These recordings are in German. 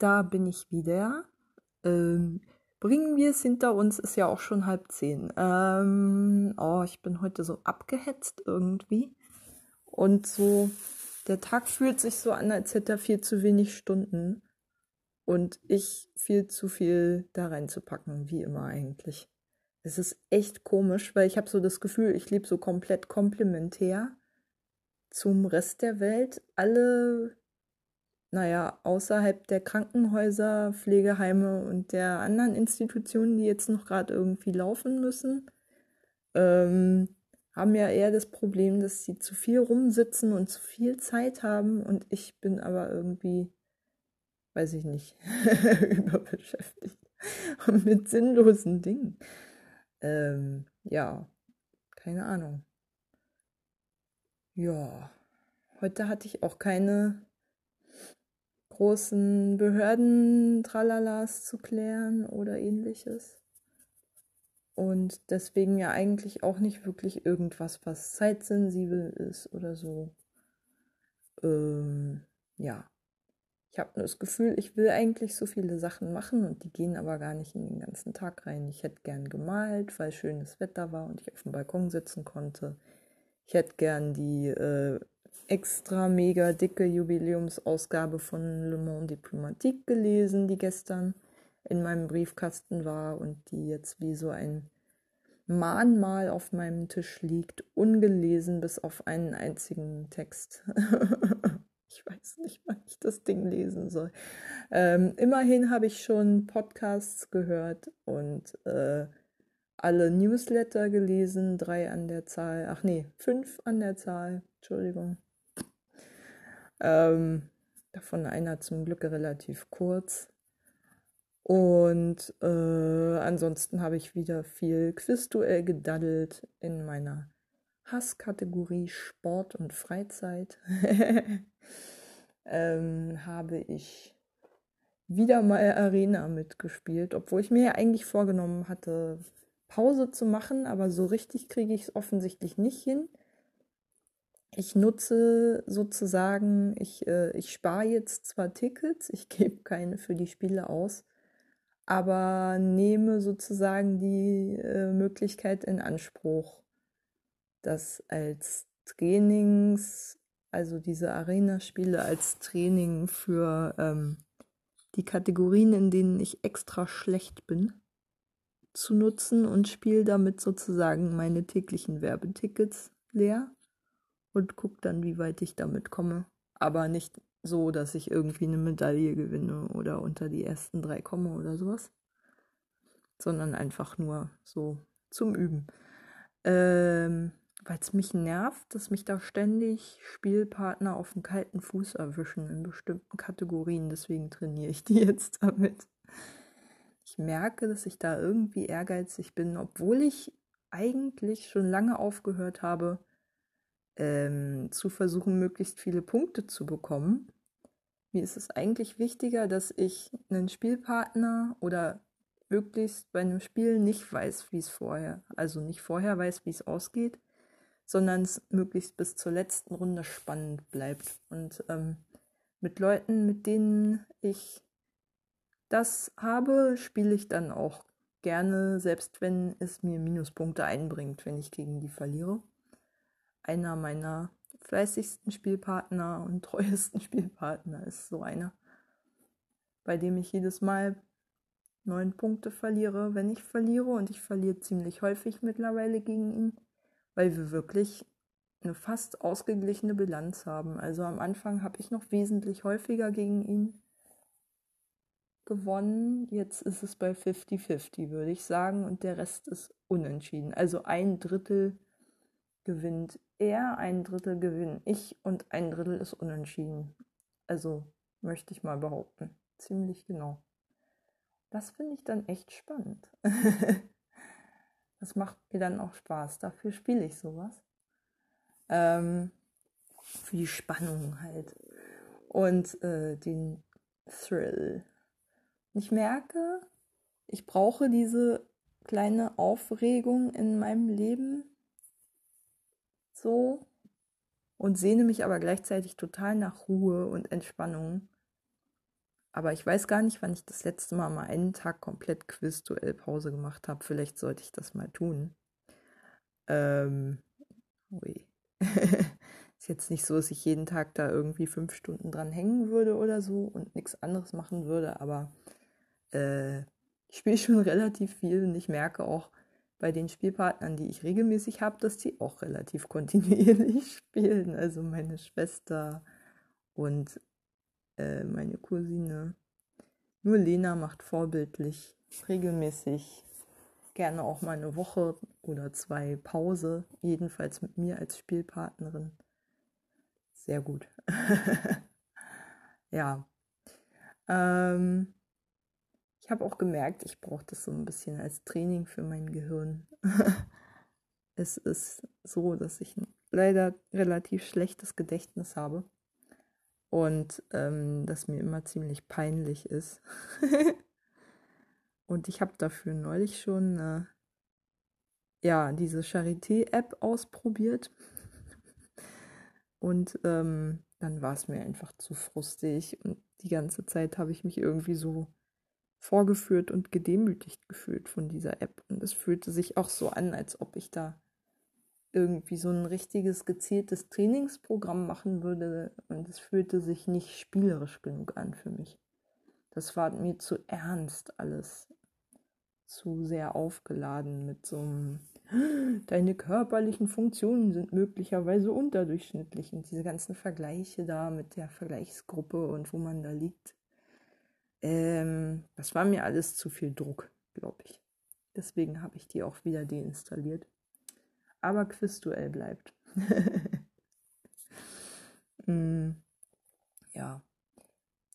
da bin ich wieder. Ähm, bringen wir es hinter uns, ist ja auch schon halb zehn. Ähm, oh, ich bin heute so abgehetzt irgendwie. Und so, der Tag fühlt sich so an, als hätte er viel zu wenig Stunden. Und ich viel zu viel da reinzupacken, wie immer eigentlich. Es ist echt komisch, weil ich habe so das Gefühl, ich lebe so komplett komplementär zum Rest der Welt. Alle naja, außerhalb der Krankenhäuser, Pflegeheime und der anderen Institutionen, die jetzt noch gerade irgendwie laufen müssen, ähm, haben ja eher das Problem, dass sie zu viel rumsitzen und zu viel Zeit haben und ich bin aber irgendwie, weiß ich nicht, überbeschäftigt mit sinnlosen Dingen. Ähm, ja, keine Ahnung. Ja, heute hatte ich auch keine großen Behörden Tralalas zu klären oder ähnliches. Und deswegen ja eigentlich auch nicht wirklich irgendwas, was zeitsensibel ist oder so. Ähm, ja. Ich habe nur das Gefühl, ich will eigentlich so viele Sachen machen und die gehen aber gar nicht in den ganzen Tag rein. Ich hätte gern gemalt, weil schönes Wetter war und ich auf dem Balkon sitzen konnte. Ich hätte gern die äh, extra mega dicke Jubiläumsausgabe von Le Monde Diplomatique gelesen, die gestern in meinem Briefkasten war und die jetzt wie so ein Mahnmal auf meinem Tisch liegt, ungelesen bis auf einen einzigen Text. ich weiß nicht, wann ich das Ding lesen soll. Ähm, immerhin habe ich schon Podcasts gehört und äh, alle Newsletter gelesen, drei an der Zahl. Ach nee, fünf an der Zahl. Entschuldigung. Ähm, davon einer zum Glück relativ kurz. Und äh, ansonsten habe ich wieder viel Quizduell gedaddelt in meiner Hasskategorie Sport und Freizeit. ähm, habe ich wieder mal Arena mitgespielt, obwohl ich mir ja eigentlich vorgenommen hatte, Pause zu machen, aber so richtig kriege ich es offensichtlich nicht hin ich nutze sozusagen, ich, äh, ich spare jetzt zwar Tickets, ich gebe keine für die Spiele aus, aber nehme sozusagen die äh, Möglichkeit in Anspruch, das als Trainings, also diese Arena-Spiele als Training für ähm, die Kategorien, in denen ich extra schlecht bin, zu nutzen und spiele damit sozusagen meine täglichen Werbetickets leer und gucke dann, wie weit ich damit komme. Aber nicht so, dass ich irgendwie eine Medaille gewinne oder unter die ersten drei komme oder sowas, sondern einfach nur so zum Üben. Ähm, Weil es mich nervt, dass mich da ständig Spielpartner auf dem kalten Fuß erwischen in bestimmten Kategorien. Deswegen trainiere ich die jetzt damit. Ich merke, dass ich da irgendwie ehrgeizig bin, obwohl ich eigentlich schon lange aufgehört habe, ähm, zu versuchen, möglichst viele Punkte zu bekommen. Mir ist es eigentlich wichtiger, dass ich einen Spielpartner oder möglichst bei einem Spiel nicht weiß, wie es vorher, also nicht vorher weiß, wie es ausgeht, sondern es möglichst bis zur letzten Runde spannend bleibt. Und ähm, mit Leuten, mit denen ich das habe, spiele ich dann auch gerne, selbst wenn es mir Minuspunkte einbringt, wenn ich gegen die verliere einer meiner fleißigsten Spielpartner und treuesten Spielpartner ist so einer, bei dem ich jedes Mal neun Punkte verliere, wenn ich verliere. Und ich verliere ziemlich häufig mittlerweile gegen ihn, weil wir wirklich eine fast ausgeglichene Bilanz haben. Also am Anfang habe ich noch wesentlich häufiger gegen ihn gewonnen. Jetzt ist es bei 50-50, würde ich sagen. Und der Rest ist unentschieden. Also ein Drittel gewinnt er, ein Drittel gewinne ich und ein Drittel ist unentschieden. Also möchte ich mal behaupten. Ziemlich genau. Das finde ich dann echt spannend. das macht mir dann auch Spaß. Dafür spiele ich sowas. Ähm, für die Spannung halt. Und äh, den Thrill. Ich merke, ich brauche diese kleine Aufregung in meinem Leben, so und sehne mich aber gleichzeitig total nach Ruhe und Entspannung. Aber ich weiß gar nicht, wann ich das letzte Mal mal einen Tag komplett Quiz-Duell-Pause gemacht habe. Vielleicht sollte ich das mal tun. Ähm, ui. ist jetzt nicht so, dass ich jeden Tag da irgendwie fünf Stunden dran hängen würde oder so und nichts anderes machen würde, aber äh, ich spiele schon relativ viel und ich merke auch bei den Spielpartnern, die ich regelmäßig habe, dass die auch relativ kontinuierlich spielen. Also meine Schwester und äh, meine Cousine. Nur Lena macht vorbildlich regelmäßig gerne auch mal eine Woche oder zwei Pause, jedenfalls mit mir als Spielpartnerin. Sehr gut. ja. Ähm, habe auch gemerkt, ich brauche das so ein bisschen als Training für mein Gehirn. es ist so, dass ich leider relativ schlechtes Gedächtnis habe und ähm, das mir immer ziemlich peinlich ist. und ich habe dafür neulich schon äh, ja diese Charité-App ausprobiert und ähm, dann war es mir einfach zu frustig und die ganze Zeit habe ich mich irgendwie so vorgeführt und gedemütigt gefühlt von dieser App und es fühlte sich auch so an, als ob ich da irgendwie so ein richtiges gezieltes Trainingsprogramm machen würde und es fühlte sich nicht spielerisch genug an für mich. Das war mir zu ernst alles, zu sehr aufgeladen mit so einem Deine körperlichen Funktionen sind möglicherweise unterdurchschnittlich und diese ganzen Vergleiche da mit der Vergleichsgruppe und wo man da liegt. Ähm, das war mir alles zu viel Druck, glaube ich. Deswegen habe ich die auch wieder deinstalliert aber Quizduell bleibt. mm, ja.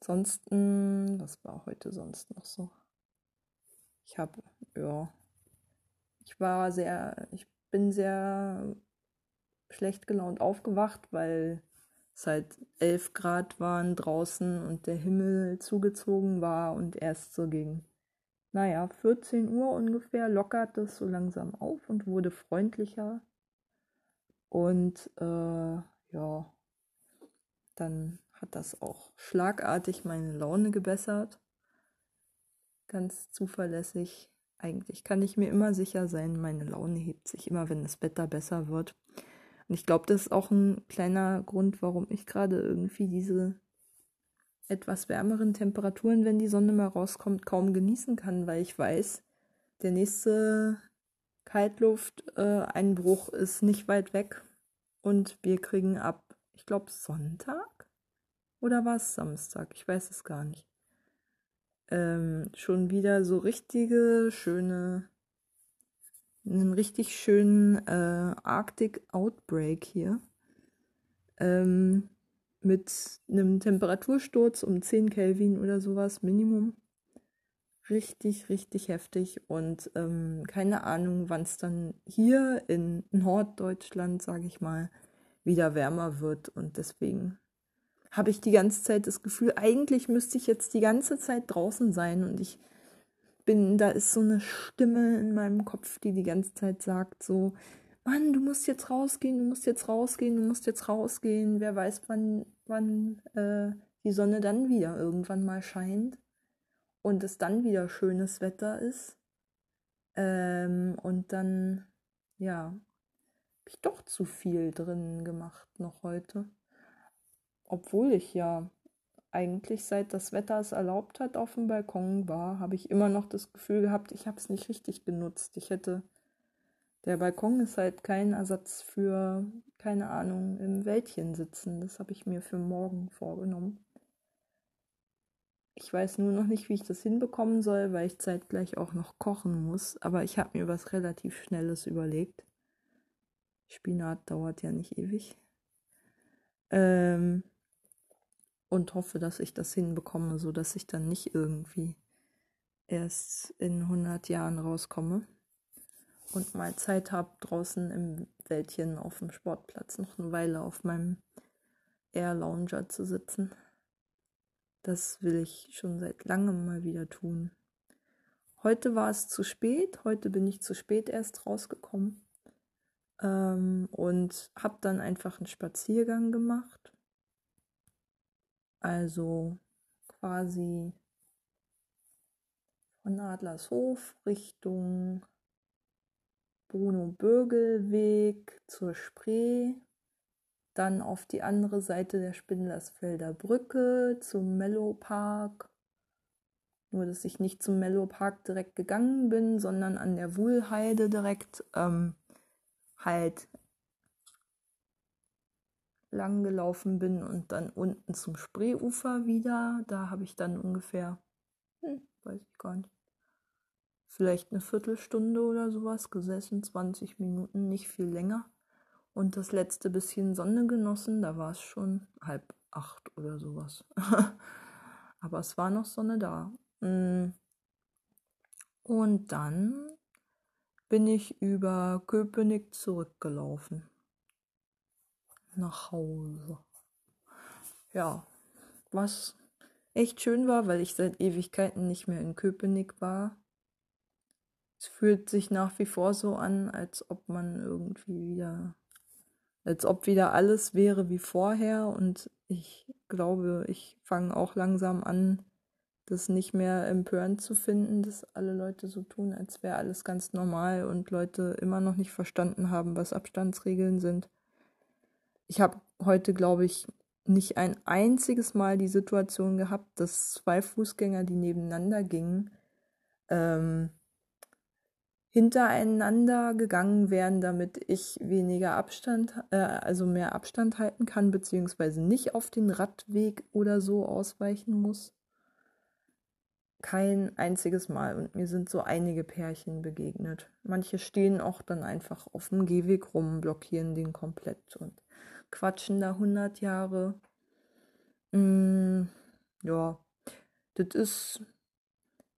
Ansonsten, was war heute sonst noch so? Ich habe, ja, ich war sehr, ich bin sehr schlecht gelaunt aufgewacht, weil es halt 11 Grad waren draußen und der Himmel zugezogen war und erst so gegen naja, 14 Uhr ungefähr lockert es so langsam auf und wurde freundlicher. Und äh, ja, dann hat das auch schlagartig meine Laune gebessert. Ganz zuverlässig. Eigentlich kann ich mir immer sicher sein, meine Laune hebt sich immer, wenn das Wetter besser wird. Und ich glaube, das ist auch ein kleiner Grund, warum ich gerade irgendwie diese etwas wärmeren Temperaturen, wenn die Sonne mal rauskommt, kaum genießen kann, weil ich weiß, der nächste Kaltlufteinbruch äh, ist nicht weit weg und wir kriegen ab, ich glaube, Sonntag oder war es Samstag? Ich weiß es gar nicht. Ähm, schon wieder so richtige, schöne, einen richtig schönen äh, Arctic Outbreak hier. Ähm, mit einem Temperatursturz um 10 Kelvin oder sowas, Minimum. Richtig, richtig heftig und ähm, keine Ahnung, wann es dann hier in Norddeutschland, sage ich mal, wieder wärmer wird und deswegen habe ich die ganze Zeit das Gefühl, eigentlich müsste ich jetzt die ganze Zeit draußen sein und ich bin, da ist so eine Stimme in meinem Kopf, die die ganze Zeit sagt so, Mann, du musst jetzt rausgehen, du musst jetzt rausgehen, du musst jetzt rausgehen. Wer weiß, wann, wann äh, die Sonne dann wieder irgendwann mal scheint und es dann wieder schönes Wetter ist. Ähm, und dann, ja, habe ich doch zu viel drin gemacht noch heute. Obwohl ich ja eigentlich seit das Wetter es erlaubt hat auf dem Balkon war, habe ich immer noch das Gefühl gehabt, ich habe es nicht richtig genutzt. Ich hätte der Balkon ist halt kein Ersatz für, keine Ahnung, im Wäldchen sitzen. Das habe ich mir für morgen vorgenommen. Ich weiß nur noch nicht, wie ich das hinbekommen soll, weil ich zeitgleich auch noch kochen muss. Aber ich habe mir was relativ Schnelles überlegt. Spinat dauert ja nicht ewig. Ähm, und hoffe, dass ich das hinbekomme, sodass ich dann nicht irgendwie erst in 100 Jahren rauskomme und mal Zeit habe, draußen im Wäldchen auf dem Sportplatz noch eine Weile auf meinem Air Lounger zu sitzen. Das will ich schon seit langem mal wieder tun. Heute war es zu spät, heute bin ich zu spät erst rausgekommen ähm, und habe dann einfach einen Spaziergang gemacht. Also quasi von Adlershof Richtung Bruno-Bürgel-Weg zur Spree, dann auf die andere Seite der Spindlersfelder Brücke zum Mellow Park. Nur, dass ich nicht zum Mellow Park direkt gegangen bin, sondern an der Wuhlheide direkt ähm, halt lang gelaufen bin und dann unten zum Spreeufer wieder. Da habe ich dann ungefähr, hm, weiß ich gar nicht, vielleicht eine Viertelstunde oder sowas gesessen, 20 Minuten, nicht viel länger. Und das letzte bisschen Sonne genossen, da war es schon halb acht oder sowas. Aber es war noch Sonne da. Mm. Und dann bin ich über Köpenick zurückgelaufen. Nach Hause. Ja, was echt schön war, weil ich seit Ewigkeiten nicht mehr in Köpenick war. Es fühlt sich nach wie vor so an, als ob man irgendwie wieder, als ob wieder alles wäre wie vorher. Und ich glaube, ich fange auch langsam an, das nicht mehr empörend zu finden, dass alle Leute so tun, als wäre alles ganz normal und Leute immer noch nicht verstanden haben, was Abstandsregeln sind. Ich habe heute, glaube ich, nicht ein einziges Mal die Situation gehabt, dass zwei Fußgänger, die nebeneinander gingen, ähm, hintereinander gegangen wären, damit ich weniger Abstand, äh, also mehr Abstand halten kann, beziehungsweise nicht auf den Radweg oder so ausweichen muss. Kein einziges Mal. Und mir sind so einige Pärchen begegnet. Manche stehen auch dann einfach auf dem Gehweg rum, blockieren den komplett und quatschen da 100 Jahre. Mm, ja, das ist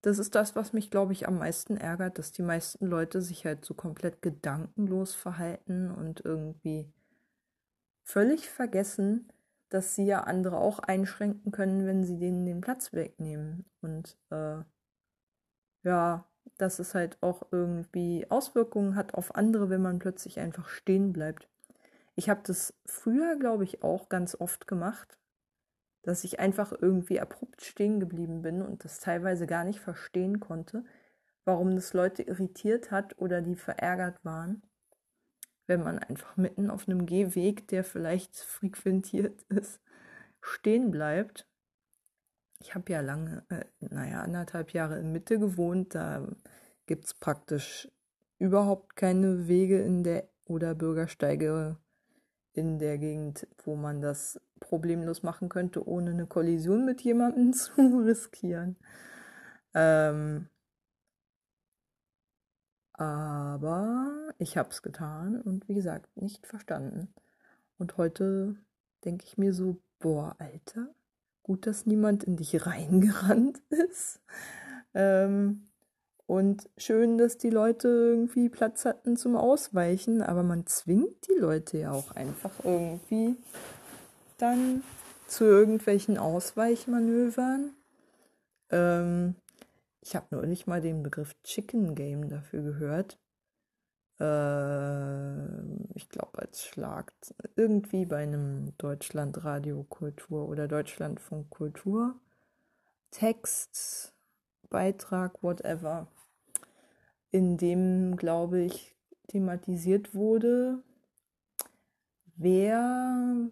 das ist das, was mich, glaube ich, am meisten ärgert, dass die meisten Leute sich halt so komplett gedankenlos verhalten und irgendwie völlig vergessen, dass sie ja andere auch einschränken können, wenn sie denen den Platz wegnehmen. Und äh, ja, dass es halt auch irgendwie Auswirkungen hat auf andere, wenn man plötzlich einfach stehen bleibt. Ich habe das früher, glaube ich, auch ganz oft gemacht, dass ich einfach irgendwie abrupt stehen geblieben bin und das teilweise gar nicht verstehen konnte, warum das Leute irritiert hat oder die verärgert waren, wenn man einfach mitten auf einem Gehweg, der vielleicht frequentiert ist, stehen bleibt. Ich habe ja lange, äh, naja, anderthalb Jahre in Mitte gewohnt, da gibt es praktisch überhaupt keine Wege in der oder Bürgersteige in der Gegend, wo man das problemlos machen könnte, ohne eine Kollision mit jemandem zu riskieren. Ähm, aber ich habe es getan und wie gesagt, nicht verstanden. Und heute denke ich mir so, boah, Alter, gut, dass niemand in dich reingerannt ist. Ähm, und schön, dass die Leute irgendwie Platz hatten zum Ausweichen, aber man zwingt die Leute ja auch einfach irgendwie dann zu irgendwelchen Ausweichmanövern. Ähm, ich habe nur nicht mal den Begriff Chicken Game dafür gehört. Äh, ich glaube als Schlag irgendwie bei einem Deutschlandradio Kultur oder Deutschlandfunk Kultur. Text, Beitrag, whatever in dem, glaube ich, thematisiert wurde, wer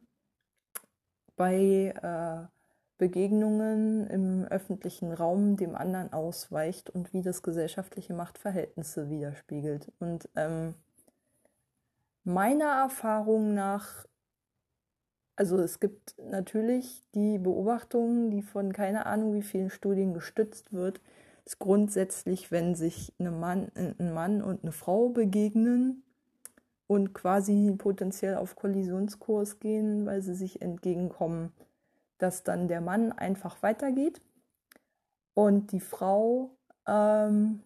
bei äh, Begegnungen im öffentlichen Raum dem anderen ausweicht und wie das gesellschaftliche Machtverhältnisse widerspiegelt. Und ähm, meiner Erfahrung nach, also es gibt natürlich die Beobachtungen, die von keine Ahnung wie vielen Studien gestützt wird, ist grundsätzlich, wenn sich Mann, ein Mann und eine Frau begegnen und quasi potenziell auf Kollisionskurs gehen, weil sie sich entgegenkommen, dass dann der Mann einfach weitergeht und die Frau ähm,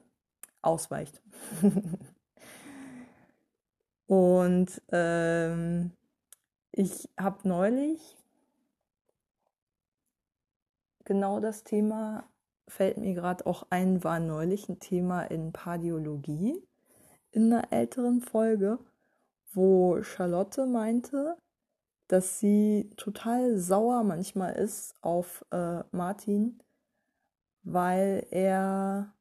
ausweicht. und ähm, ich habe neulich genau das Thema fällt mir gerade auch ein, war neulich ein Thema in Pardiologie in einer älteren Folge, wo Charlotte meinte, dass sie total sauer manchmal ist auf äh, Martin, weil er,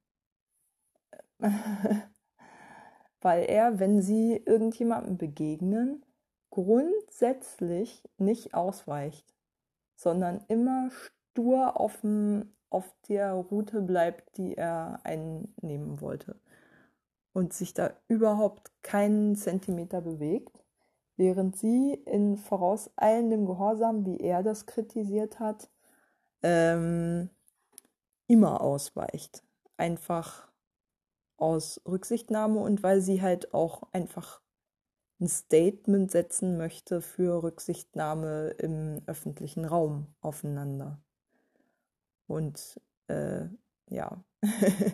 weil er, wenn sie irgendjemandem begegnen, grundsätzlich nicht ausweicht, sondern immer stur auf, dem, auf der Route bleibt, die er einnehmen wollte und sich da überhaupt keinen Zentimeter bewegt, während sie in vorauseilendem Gehorsam, wie er das kritisiert hat, ähm, immer ausweicht. Einfach aus Rücksichtnahme und weil sie halt auch einfach ein Statement setzen möchte für Rücksichtnahme im öffentlichen Raum aufeinander. Und äh, ja.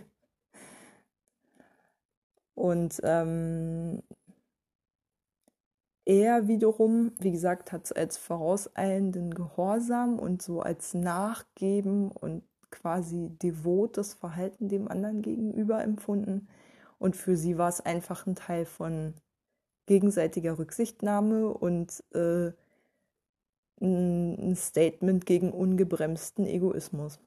und ähm, er wiederum, wie gesagt, hat als vorauseilenden Gehorsam und so als Nachgeben und quasi devotes Verhalten dem anderen gegenüber empfunden. Und für sie war es einfach ein Teil von gegenseitiger Rücksichtnahme und äh, ein Statement gegen ungebremsten Egoismus.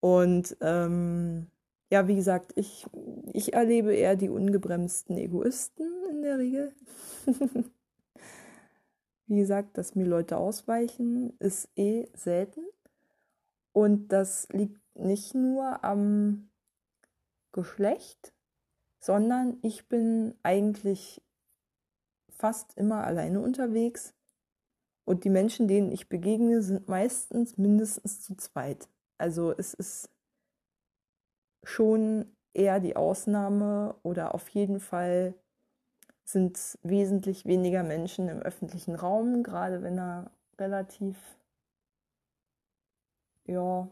Und ähm, ja, wie gesagt, ich, ich erlebe eher die ungebremsten Egoisten in der Regel. wie gesagt, dass mir Leute ausweichen, ist eh selten. Und das liegt nicht nur am Geschlecht, sondern ich bin eigentlich fast immer alleine unterwegs und die Menschen, denen ich begegne, sind meistens mindestens zu zweit. Also es ist schon eher die Ausnahme oder auf jeden Fall sind wesentlich weniger Menschen im öffentlichen Raum, gerade wenn er relativ ja,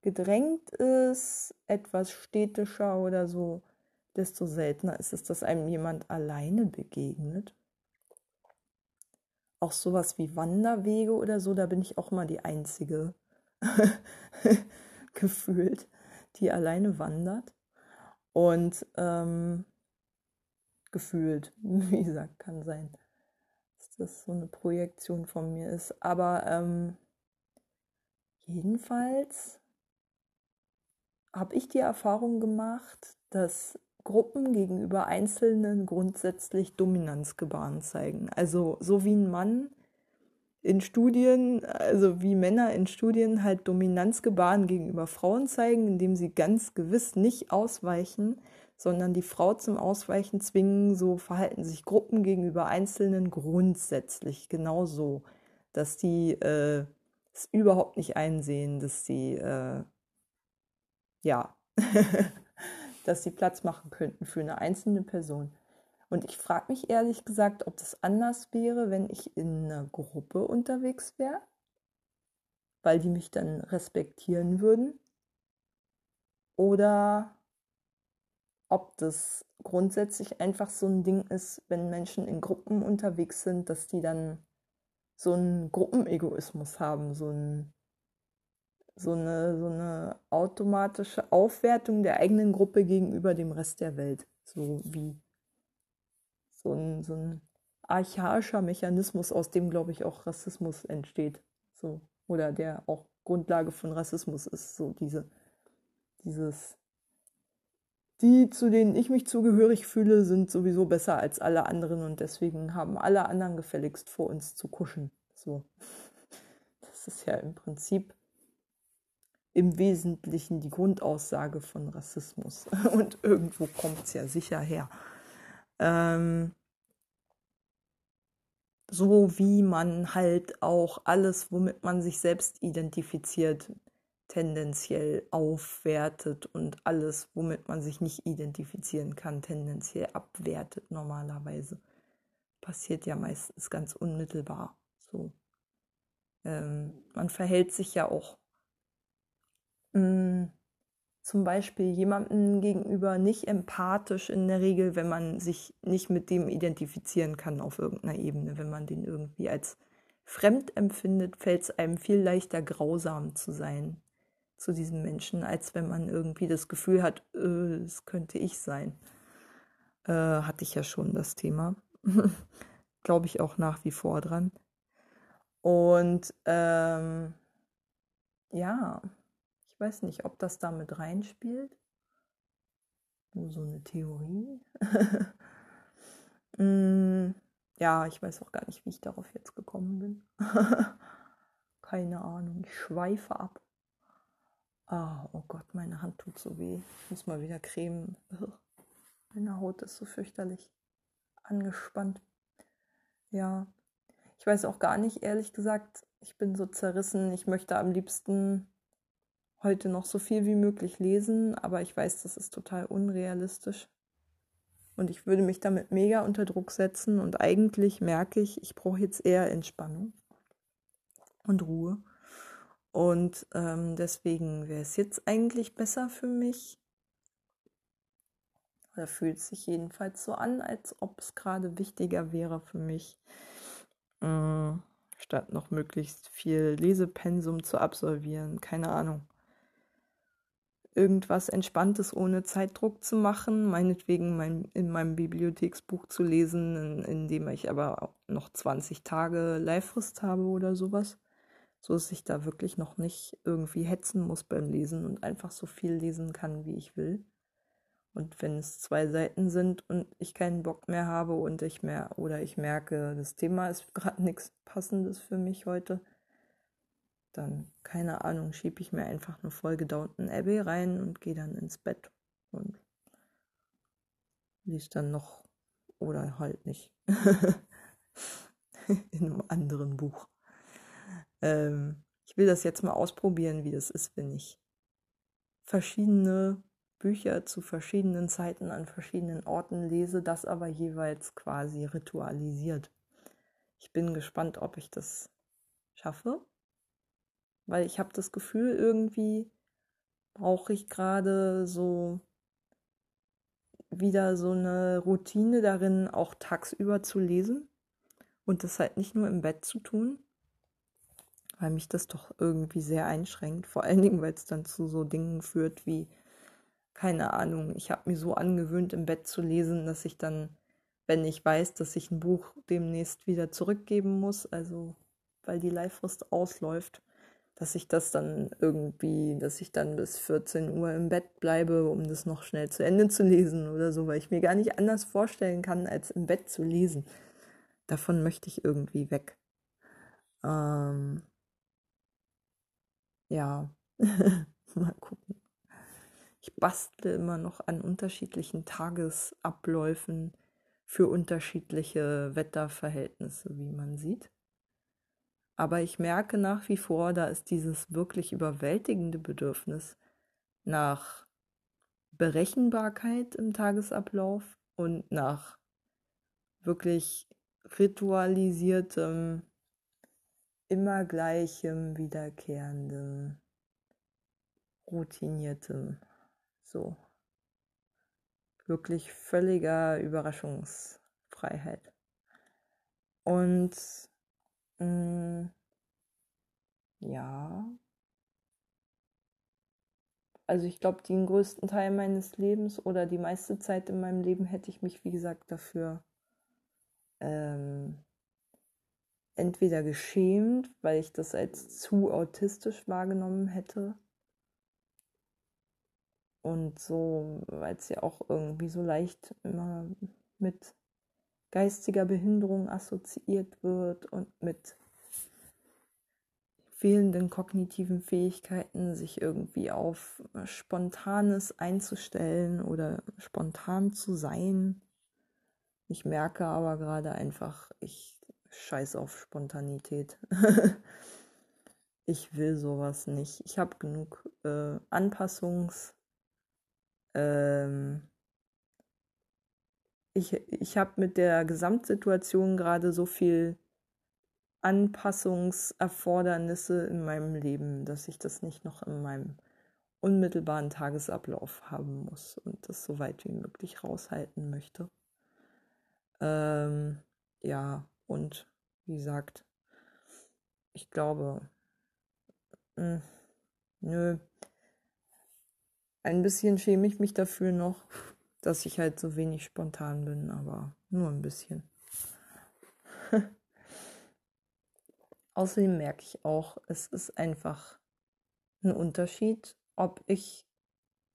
gedrängt ist, etwas städtischer oder so, desto seltener ist es, dass einem jemand alleine begegnet auch sowas wie Wanderwege oder so, da bin ich auch mal die Einzige gefühlt, die alleine wandert. Und ähm, gefühlt, wie gesagt, kann sein, dass das so eine Projektion von mir ist. Aber ähm, jedenfalls habe ich die Erfahrung gemacht, dass Gruppen gegenüber Einzelnen grundsätzlich Dominanzgebaren zeigen. Also so wie ein Mann in Studien, also wie Männer in Studien halt Dominanzgebaren gegenüber Frauen zeigen, indem sie ganz gewiss nicht ausweichen, sondern die Frau zum Ausweichen zwingen, so verhalten sich Gruppen gegenüber Einzelnen grundsätzlich genauso, dass die äh, es überhaupt nicht einsehen, dass sie äh, ja dass sie Platz machen könnten für eine einzelne Person. Und ich frage mich ehrlich gesagt, ob das anders wäre, wenn ich in einer Gruppe unterwegs wäre, weil die mich dann respektieren würden. Oder ob das grundsätzlich einfach so ein Ding ist, wenn Menschen in Gruppen unterwegs sind, dass die dann so einen Gruppenegoismus haben, so ein so eine, so eine automatische Aufwertung der eigenen Gruppe gegenüber dem Rest der Welt. So wie so ein, so ein archaischer Mechanismus, aus dem, glaube ich, auch Rassismus entsteht. So. Oder der auch Grundlage von Rassismus ist. So diese, dieses, die, zu denen ich mich zugehörig fühle, sind sowieso besser als alle anderen und deswegen haben alle anderen gefälligst vor uns zu kuschen. So. Das ist ja im Prinzip im Wesentlichen die Grundaussage von Rassismus. Und irgendwo kommt es ja sicher her. Ähm, so wie man halt auch alles, womit man sich selbst identifiziert, tendenziell aufwertet und alles, womit man sich nicht identifizieren kann, tendenziell abwertet normalerweise. Passiert ja meistens ganz unmittelbar so. Ähm, man verhält sich ja auch hm, zum Beispiel jemandem gegenüber nicht empathisch in der Regel, wenn man sich nicht mit dem identifizieren kann auf irgendeiner Ebene. Wenn man den irgendwie als fremd empfindet, fällt es einem viel leichter grausam zu sein zu diesem Menschen, als wenn man irgendwie das Gefühl hat, äh, könnte ich sein. Äh, hatte ich ja schon das Thema. Glaube ich auch nach wie vor dran. Und ähm, ja, weiß nicht, ob das da mit reinspielt. Nur so eine Theorie. mm, ja, ich weiß auch gar nicht, wie ich darauf jetzt gekommen bin. Keine Ahnung, ich schweife ab. Ah, oh Gott, meine Hand tut so weh. Ich muss mal wieder cremen. Meine Haut ist so fürchterlich angespannt. Ja, ich weiß auch gar nicht, ehrlich gesagt, ich bin so zerrissen. Ich möchte am liebsten heute noch so viel wie möglich lesen, aber ich weiß, das ist total unrealistisch. Und ich würde mich damit mega unter Druck setzen und eigentlich merke ich, ich brauche jetzt eher Entspannung und Ruhe. Und ähm, deswegen wäre es jetzt eigentlich besser für mich. Oder fühlt sich jedenfalls so an, als ob es gerade wichtiger wäre für mich, äh, statt noch möglichst viel Lesepensum zu absolvieren. Keine Ahnung. Irgendwas Entspanntes ohne Zeitdruck zu machen, meinetwegen mein, in meinem Bibliotheksbuch zu lesen, in, in dem ich aber noch 20 Tage Leihfrist habe oder sowas so dass ich da wirklich noch nicht irgendwie hetzen muss beim Lesen und einfach so viel lesen kann, wie ich will. Und wenn es zwei Seiten sind und ich keinen Bock mehr habe und ich mehr oder ich merke, das Thema ist gerade nichts Passendes für mich heute, dann, keine Ahnung, schiebe ich mir einfach eine Folge Downton Abbey rein und gehe dann ins Bett und lese dann noch oder halt nicht in einem anderen Buch. Ähm, ich will das jetzt mal ausprobieren, wie das ist, wenn ich verschiedene Bücher zu verschiedenen Zeiten an verschiedenen Orten lese, das aber jeweils quasi ritualisiert. Ich bin gespannt, ob ich das schaffe, weil ich habe das Gefühl, irgendwie brauche ich gerade so wieder so eine Routine darin, auch tagsüber zu lesen und das halt nicht nur im Bett zu tun, weil mich das doch irgendwie sehr einschränkt. Vor allen Dingen, weil es dann zu so Dingen führt wie, keine Ahnung, ich habe mir so angewöhnt, im Bett zu lesen, dass ich dann, wenn ich weiß, dass ich ein Buch demnächst wieder zurückgeben muss, also weil die Leihfrist ausläuft, dass ich das dann irgendwie, dass ich dann bis 14 Uhr im Bett bleibe, um das noch schnell zu Ende zu lesen oder so, weil ich mir gar nicht anders vorstellen kann, als im Bett zu lesen. Davon möchte ich irgendwie weg. Ähm, ja, mal gucken. Ich bastle immer noch an unterschiedlichen Tagesabläufen für unterschiedliche Wetterverhältnisse, wie man sieht. Aber ich merke nach wie vor, da ist dieses wirklich überwältigende Bedürfnis nach Berechenbarkeit im Tagesablauf und nach wirklich ritualisiertem immer gleichem, wiederkehrendem, routiniertem, so. Wirklich völliger Überraschungsfreiheit. Und mm, ja, also ich glaube, den größten Teil meines Lebens oder die meiste Zeit in meinem Leben hätte ich mich, wie gesagt, dafür ähm, entweder geschämt, weil ich das als zu autistisch wahrgenommen hätte. Und so, weil es ja auch irgendwie so leicht immer mit geistiger Behinderung assoziiert wird und mit fehlenden kognitiven Fähigkeiten, sich irgendwie auf Spontanes einzustellen oder spontan zu sein. Ich merke aber gerade einfach, ich scheiß auf Spontanität. ich will sowas nicht. Ich habe genug äh, Anpassungs. Ähm, ich ich habe mit der Gesamtsituation gerade so viel Anpassungserfordernisse in meinem Leben, dass ich das nicht noch in meinem unmittelbaren Tagesablauf haben muss und das so weit wie möglich raushalten möchte. Ähm, ja, und wie gesagt, ich glaube, mh, hm, nö, ein bisschen schäme ich mich dafür noch, dass ich halt so wenig spontan bin, aber nur ein bisschen. Außerdem merke ich auch, es ist einfach ein Unterschied, ob ich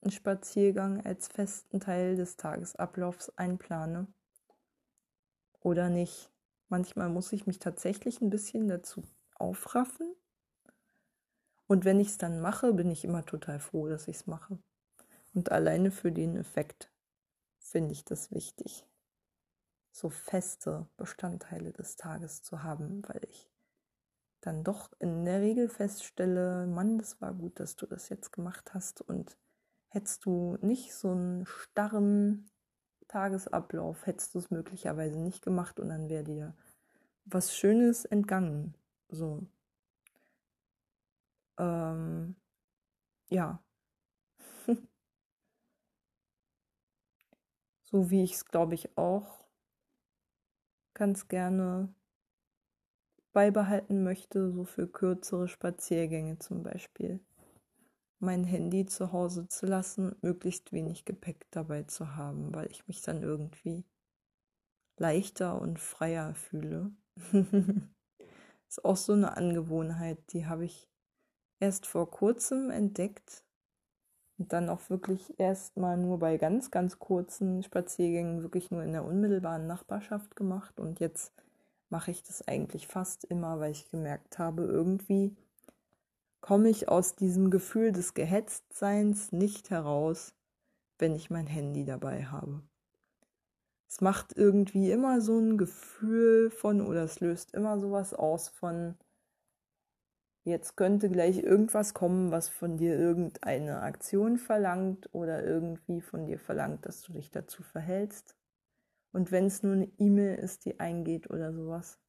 einen Spaziergang als festen Teil des Tagesablaufs einplane oder nicht. Manchmal muss ich mich tatsächlich ein bisschen dazu aufraffen. Und wenn ich es dann mache, bin ich immer total froh, dass ich es mache. Und alleine für den Effekt finde ich das wichtig, so feste Bestandteile des Tages zu haben, weil ich dann doch in der Regel feststelle, Mann, das war gut, dass du das jetzt gemacht hast und hättest du nicht so einen starren Tagesablauf, hättest du es möglicherweise nicht gemacht und dann wäre dir was Schönes entgangen. So. Ähm, ja. So wie ich es, glaube ich, auch ganz gerne beibehalten möchte, so für kürzere Spaziergänge zum Beispiel. Mein Handy zu Hause zu lassen, möglichst wenig Gepäck dabei zu haben, weil ich mich dann irgendwie leichter und freier fühle. ist auch so eine Angewohnheit, die habe ich erst vor kurzem entdeckt und dann auch wirklich erst mal nur bei ganz, ganz kurzen Spaziergängen wirklich nur in der unmittelbaren Nachbarschaft gemacht und jetzt mache ich das eigentlich fast immer, weil ich gemerkt habe, irgendwie komme ich aus diesem Gefühl des Gehetztseins nicht heraus, wenn ich mein Handy dabei habe. Es macht irgendwie immer so ein Gefühl von, oder es löst immer sowas aus von, jetzt könnte gleich irgendwas kommen, was von dir irgendeine Aktion verlangt oder irgendwie von dir verlangt, dass du dich dazu verhältst. Und wenn es nur eine E-Mail ist, die eingeht oder sowas.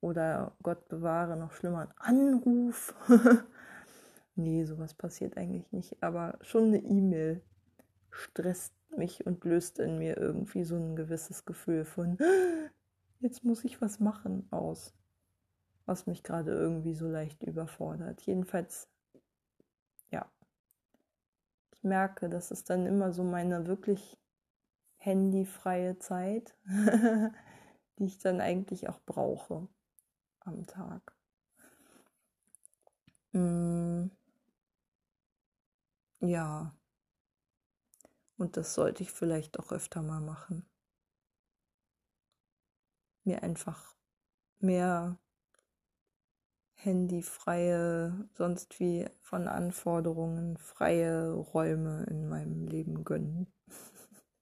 Oder Gott bewahre, noch schlimmer, ein Anruf. nee, sowas passiert eigentlich nicht. Aber schon eine E-Mail stresst mich und löst in mir irgendwie so ein gewisses Gefühl von, jetzt muss ich was machen aus. Was mich gerade irgendwie so leicht überfordert. Jedenfalls, ja. Ich merke, das ist dann immer so meine wirklich handyfreie Zeit, die ich dann eigentlich auch brauche am Tag. Mm. Ja. Und das sollte ich vielleicht auch öfter mal machen. Mir einfach mehr handyfreie, sonst wie von Anforderungen freie Räume in meinem Leben gönnen.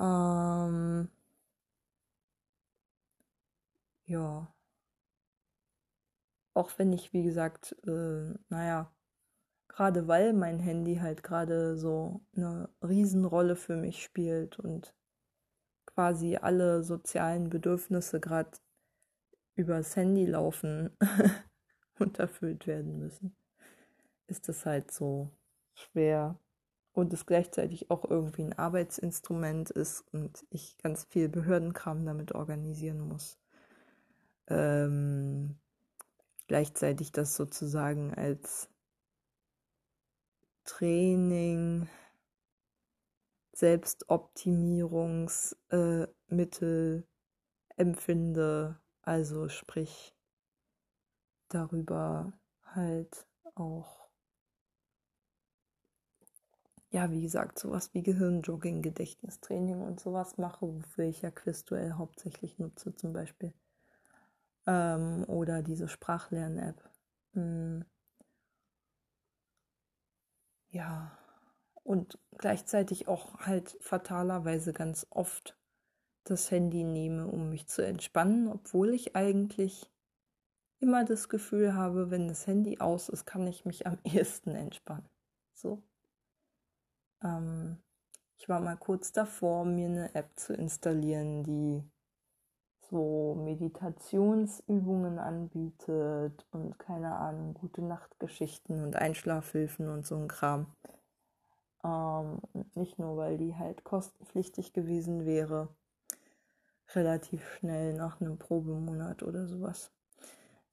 Ähm, ja. Auch wenn ich, wie gesagt, äh, naja, gerade weil mein Handy halt gerade so eine Riesenrolle für mich spielt und quasi alle sozialen Bedürfnisse gerade übers Handy laufen und erfüllt werden müssen, ist es halt so schwer und es gleichzeitig auch irgendwie ein Arbeitsinstrument ist und ich ganz viel Behördenkram damit organisieren muss. Ähm, gleichzeitig das sozusagen als Training, Selbstoptimierungsmittel äh, empfinde, also sprich darüber halt auch ja, wie gesagt, sowas wie Gehirnjogging, Gedächtnistraining und sowas mache, wofür ich ja Quizduell hauptsächlich nutze zum Beispiel. Ähm, oder diese Sprachlern-App. Hm. Ja, und gleichzeitig auch halt fatalerweise ganz oft das Handy nehme, um mich zu entspannen, obwohl ich eigentlich immer das Gefühl habe, wenn das Handy aus ist, kann ich mich am ehesten entspannen. So. Ähm, ich war mal kurz davor, mir eine App zu installieren, die so Meditationsübungen anbietet und keine Ahnung, gute Nachtgeschichten und Einschlafhilfen und so ein Kram. Ähm, nicht nur, weil die halt kostenpflichtig gewesen wäre, relativ schnell nach einem Probemonat oder sowas,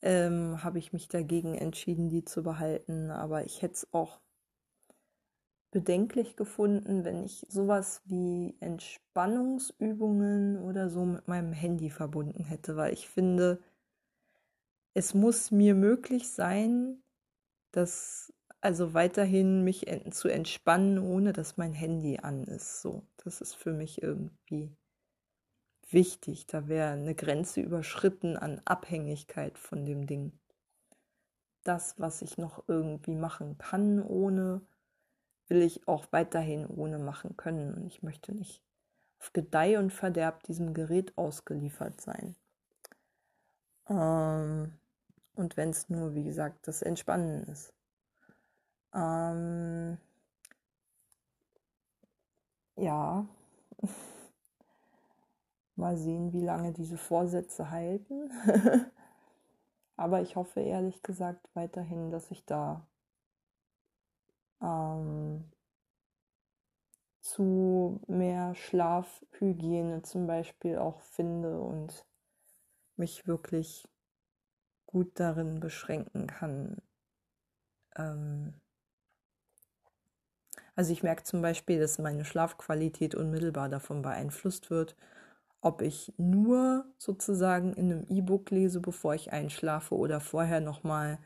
ähm, habe ich mich dagegen entschieden, die zu behalten. Aber ich hätte es auch bedenklich gefunden, wenn ich sowas wie Entspannungsübungen oder so mit meinem Handy verbunden hätte, weil ich finde, es muss mir möglich sein, dass also weiterhin mich zu entspannen, ohne dass mein Handy an ist. So, das ist für mich irgendwie wichtig. Da wäre eine Grenze überschritten an Abhängigkeit von dem Ding. Das, was ich noch irgendwie machen kann, ohne, will ich auch weiterhin ohne machen können. Und ich möchte nicht auf Gedeih und Verderb diesem Gerät ausgeliefert sein. Ähm, und wenn es nur, wie gesagt, das Entspannen ist. Ähm, ja. Mal sehen, wie lange diese Vorsätze halten. Aber ich hoffe ehrlich gesagt weiterhin, dass ich da ähm, zu mehr Schlafhygiene zum Beispiel auch finde und mich wirklich gut darin beschränken kann. Ähm also ich merke zum Beispiel, dass meine Schlafqualität unmittelbar davon beeinflusst wird, ob ich nur sozusagen in einem E-Book lese, bevor ich einschlafe oder vorher nochmal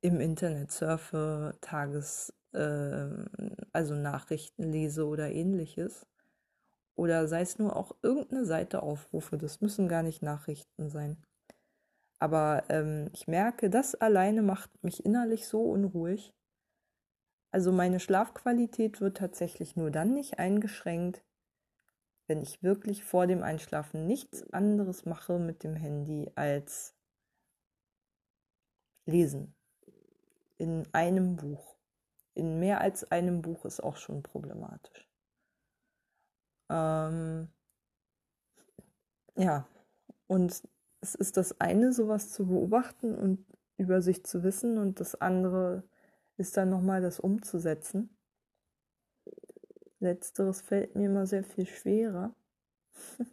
im Internet surfe, Tages, äh, also Nachrichten lese oder ähnliches. Oder sei es nur auch irgendeine Seite aufrufe. Das müssen gar nicht Nachrichten sein. Aber ähm, ich merke, das alleine macht mich innerlich so unruhig. Also meine Schlafqualität wird tatsächlich nur dann nicht eingeschränkt, wenn ich wirklich vor dem Einschlafen nichts anderes mache mit dem Handy als lesen. In einem Buch. In mehr als einem Buch ist auch schon problematisch. Ähm, ja, und es ist das eine, sowas zu beobachten und über sich zu wissen und das andere ist dann nochmal das umzusetzen. Letzteres fällt mir immer sehr viel schwerer.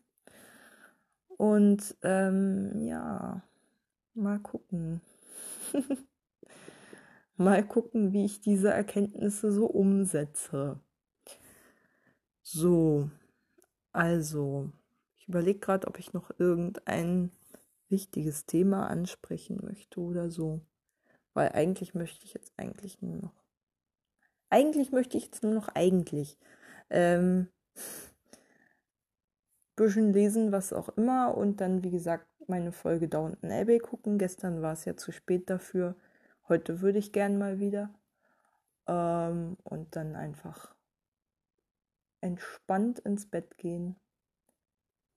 und ähm, ja, mal gucken. mal gucken, wie ich diese Erkenntnisse so umsetze. So, also, ich überlege gerade, ob ich noch irgendein wichtiges Thema ansprechen möchte oder so. Weil eigentlich möchte ich jetzt eigentlich nur noch. Eigentlich möchte ich jetzt nur noch eigentlich. Ähm, bisschen lesen, was auch immer. Und dann, wie gesagt, meine Folge Downton Abbey gucken. Gestern war es ja zu spät dafür. Heute würde ich gern mal wieder. Ähm, und dann einfach entspannt ins Bett gehen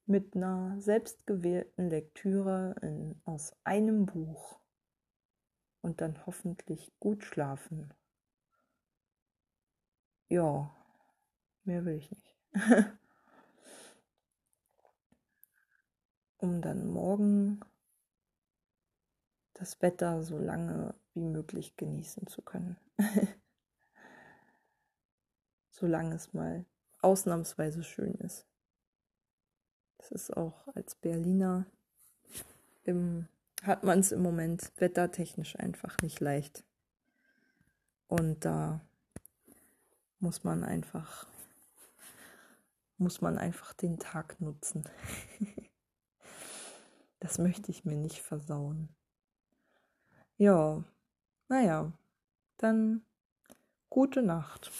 mit einer selbstgewählten Lektüre in, aus einem Buch und dann hoffentlich gut schlafen. Ja, mehr will ich nicht. um dann morgen das Wetter so lange wie möglich genießen zu können. Solange es mal ausnahmsweise schön ist. Das ist auch als Berliner im, hat man es im Moment wettertechnisch einfach nicht leicht. Und da muss man einfach, muss man einfach den Tag nutzen. das möchte ich mir nicht versauen. Ja, naja, dann gute Nacht.